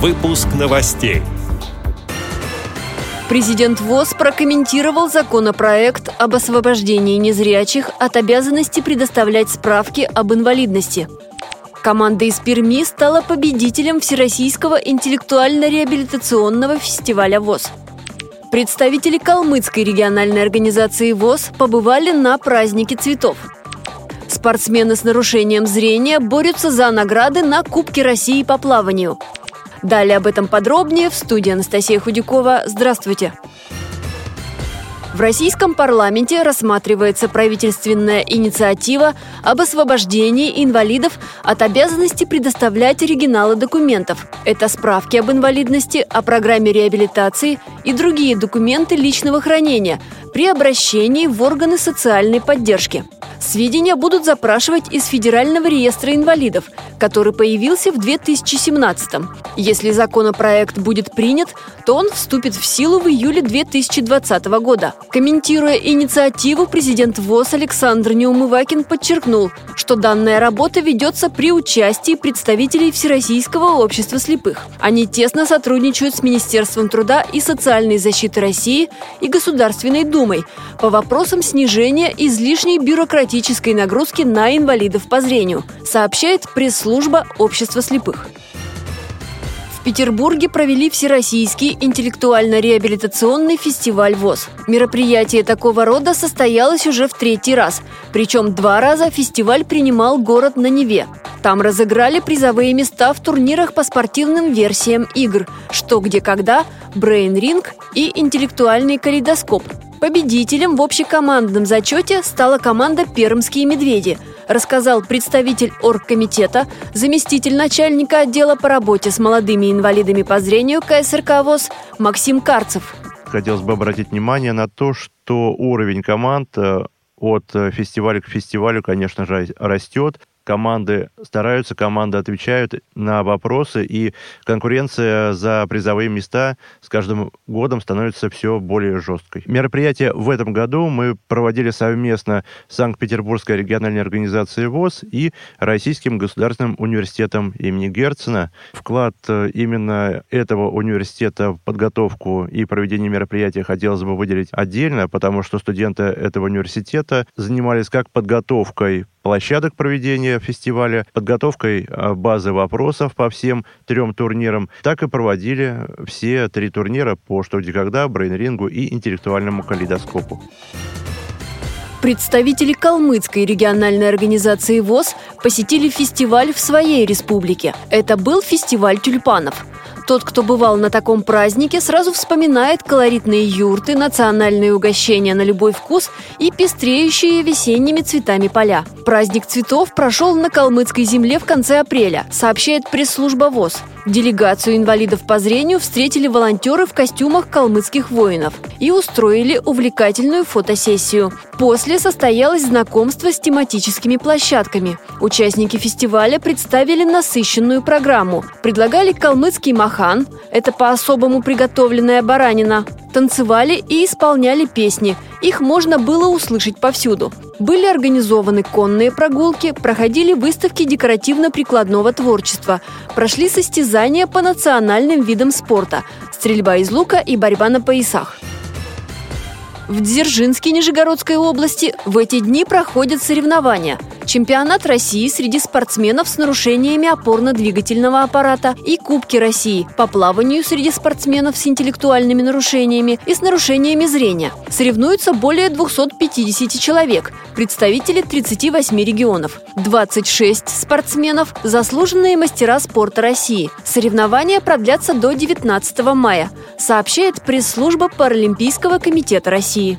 Выпуск новостей. Президент ВОЗ прокомментировал законопроект об освобождении незрячих от обязанности предоставлять справки об инвалидности. Команда из Перми стала победителем Всероссийского интеллектуально-реабилитационного фестиваля ВОЗ. Представители Калмыцкой региональной организации ВОЗ побывали на празднике цветов. Спортсмены с нарушением зрения борются за награды на Кубке России по плаванию. Далее об этом подробнее в студии Анастасия Худякова. Здравствуйте! В российском парламенте рассматривается правительственная инициатива об освобождении инвалидов от обязанности предоставлять оригиналы документов. Это справки об инвалидности, о программе реабилитации и другие документы личного хранения при обращении в органы социальной поддержки. Сведения будут запрашивать из Федерального реестра инвалидов, который появился в 2017 -м. Если законопроект будет принят, то он вступит в силу в июле 2020 года. Комментируя инициативу, президент ВОЗ Александр Неумывакин подчеркнул, что данная работа ведется при участии представителей Всероссийского общества слепых. Они тесно сотрудничают с Министерством труда и социальной защиты России и Государственной Думой по вопросам снижения излишней бюрократической нагрузки на инвалидов по зрению, сообщает пресс-служба Общества слепых. В Петербурге провели Всероссийский интеллектуально-реабилитационный фестиваль ВОЗ. Мероприятие такого рода состоялось уже в третий раз. Причем два раза фестиваль принимал город на Неве. Там разыграли призовые места в турнирах по спортивным версиям игр «Что, где, когда», «Брейн Ринг» и «Интеллектуальный калейдоскоп». Победителем в общекомандном зачете стала команда «Пермские медведи», рассказал представитель оргкомитета, заместитель начальника отдела по работе с молодыми инвалидами по зрению КСРК ВОЗ Максим Карцев. Хотелось бы обратить внимание на то, что уровень команд э, от фестиваля к фестивалю, конечно же, растет команды стараются, команды отвечают на вопросы, и конкуренция за призовые места с каждым годом становится все более жесткой. Мероприятие в этом году мы проводили совместно с Санкт-Петербургской региональной организацией ВОЗ и Российским государственным университетом имени Герцена. Вклад э, именно этого университета в подготовку и проведение мероприятия хотелось бы выделить отдельно, потому что студенты этого университета занимались как подготовкой площадок проведения фестиваля, подготовкой а, базы вопросов по всем трем турнирам, так и проводили все три турнира по «Что, где, когда», брейн-рингу и интеллектуальному калейдоскопу. Представители Калмыцкой региональной организации ВОЗ посетили фестиваль в своей республике. Это был фестиваль тюльпанов – тот, кто бывал на таком празднике, сразу вспоминает колоритные юрты, национальные угощения на любой вкус и пестреющие весенними цветами поля. Праздник цветов прошел на калмыцкой земле в конце апреля, сообщает пресс-служба ВОЗ. Делегацию инвалидов по зрению встретили волонтеры в костюмах калмыцких воинов и устроили увлекательную фотосессию. После состоялось знакомство с тематическими площадками. Участники фестиваля представили насыщенную программу. Предлагали калмыцкий махан – это по-особому приготовленная баранина, танцевали и исполняли песни. Их можно было услышать повсюду. Были организованы конные прогулки, проходили выставки декоративно-прикладного творчества, прошли состязания по национальным видам спорта – стрельба из лука и борьба на поясах. В Дзержинске Нижегородской области в эти дни проходят соревнования – чемпионат России среди спортсменов с нарушениями опорно-двигательного аппарата и Кубки России по плаванию среди спортсменов с интеллектуальными нарушениями и с нарушениями зрения. Соревнуются более 250 человек, представители 38 регионов. 26 спортсменов – заслуженные мастера спорта России. Соревнования продлятся до 19 мая, сообщает пресс-служба Паралимпийского комитета России.